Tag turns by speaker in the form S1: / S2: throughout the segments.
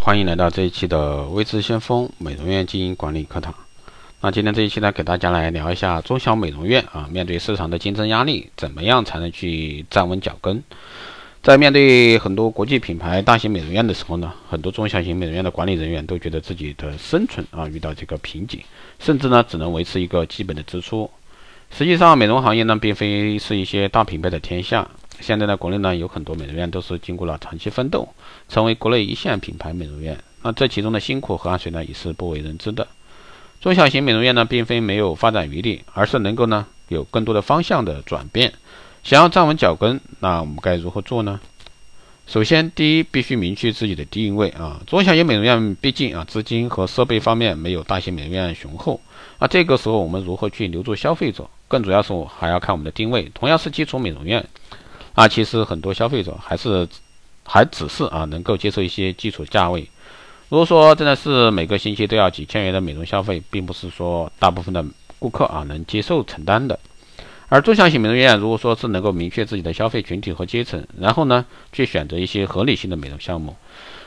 S1: 欢迎来到这一期的微知先锋美容院经营管理课堂。那今天这一期呢，给大家来聊一下中小美容院啊，面对市场的竞争压力，怎么样才能去站稳脚跟？在面对很多国际品牌大型美容院的时候呢，很多中小型美容院的管理人员都觉得自己的生存啊遇到这个瓶颈，甚至呢只能维持一个基本的支出。实际上，美容行业呢并非是一些大品牌的天下。现在呢，国内呢有很多美容院都是经过了长期奋斗，成为国内一线品牌美容院。那这其中的辛苦和汗水呢，也是不为人知的。中小型美容院呢，并非没有发展余地，而是能够呢有更多的方向的转变。想要站稳脚跟，那我们该如何做呢？首先，第一，必须明确自己的定位啊。中小型美容院毕竟啊，资金和设备方面没有大型美容院雄厚。那这个时候，我们如何去留住消费者？更主要是还要看我们的定位。同样是基础美容院。啊，其实很多消费者还是还只是啊能够接受一些基础价位。如果说真的是每个星期都要几千元的美容消费，并不是说大部分的顾客啊能接受承担的。而中小型美容院如果说是能够明确自己的消费群体和阶层，然后呢去选择一些合理性的美容项目，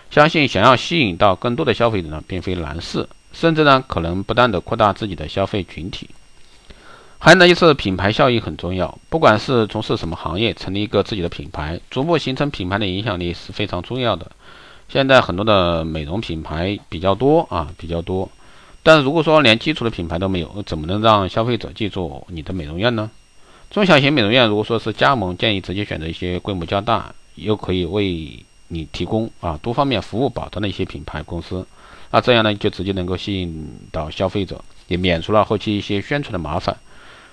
S1: 相信想要吸引到更多的消费者呢，并非难事，甚至呢可能不断的扩大自己的消费群体。还有呢，就是品牌效应很重要。不管是从事什么行业，成立一个自己的品牌，逐步形成品牌的影响力是非常重要的。现在很多的美容品牌比较多啊，比较多。但是如果说连基础的品牌都没有，怎么能让消费者记住你的美容院呢？中小型美容院如果说是加盟，建议直接选择一些规模较大，又可以为你提供啊多方面服务保障的一些品牌公司。那这样呢，就直接能够吸引到消费者，也免除了后期一些宣传的麻烦。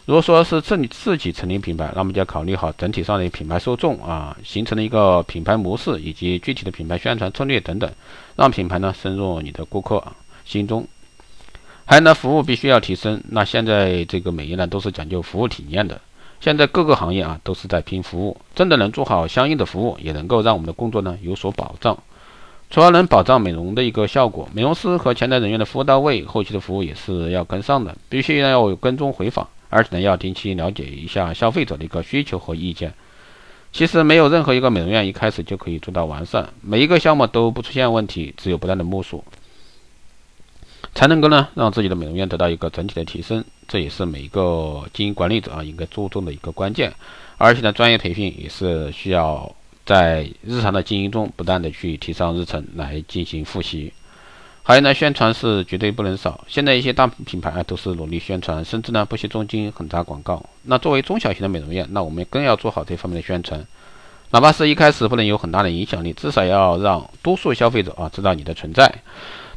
S1: 如果说是自你自己成立品牌，那么就要考虑好整体上的品牌受众啊，形成了一个品牌模式以及具体的品牌宣传策略等等，让品牌呢深入你的顾客心中。还有呢，服务必须要提升。那现在这个美业呢都是讲究服务体验的，现在各个行业啊都是在拼服务，真的能做好相应的服务，也能够让我们的工作呢有所保障。除了能保障美容的一个效果，美容师和前台人员的服务到位，后期的服务也是要跟上的，必须要有跟踪回访。而且呢，要定期了解一下消费者的一个需求和意见。其实没有任何一个美容院一开始就可以做到完善，每一个项目都不出现问题，只有不断的摸索，才能够呢让自己的美容院得到一个整体的提升。这也是每一个经营管理者啊应该注重的一个关键。而且呢，专业培训也是需要在日常的经营中不断的去提上日程来进行复习。还有呢，宣传是绝对不能少。现在一些大品牌啊，都是努力宣传，甚至呢不惜重金狠砸广告。那作为中小型的美容院，那我们更要做好这方面的宣传，哪怕是一开始不能有很大的影响力，至少要让多数消费者啊知道你的存在，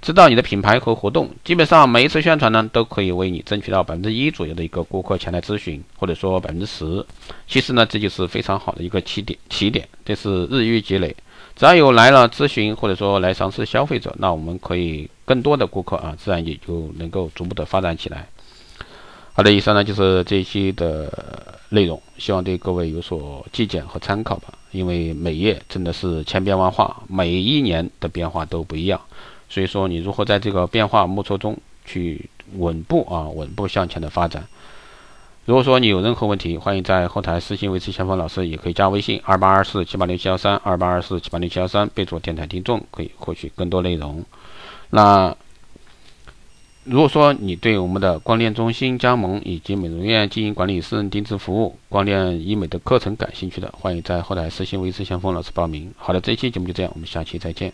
S1: 知道你的品牌和活动。基本上每一次宣传呢，都可以为你争取到百分之一左右的一个顾客前来咨询，或者说百分之十。其实呢，这就是非常好的一个起点，起点，这是日益积累。只要有来了咨询或者说来尝试消费者，那我们可以更多的顾客啊，自然也就能够逐步的发展起来。好的，以上呢就是这一期的内容，希望对各位有所借鉴和参考吧。因为美业真的是千变万化，每一年的变化都不一样，所以说你如何在这个变化莫测中去稳步啊稳步向前的发展。如果说你有任何问题，欢迎在后台私信维持前锋老师，也可以加微信二八二四七八六七幺三二八二四七八六七幺三，备注电台听众，可以获取更多内容。那如果说你对我们的光电中心加盟以及美容院经营管理私人定制服务、光电医美的课程感兴趣的，欢迎在后台私信维持前锋老师报名。好的，这一期节目就这样，我们下期再见。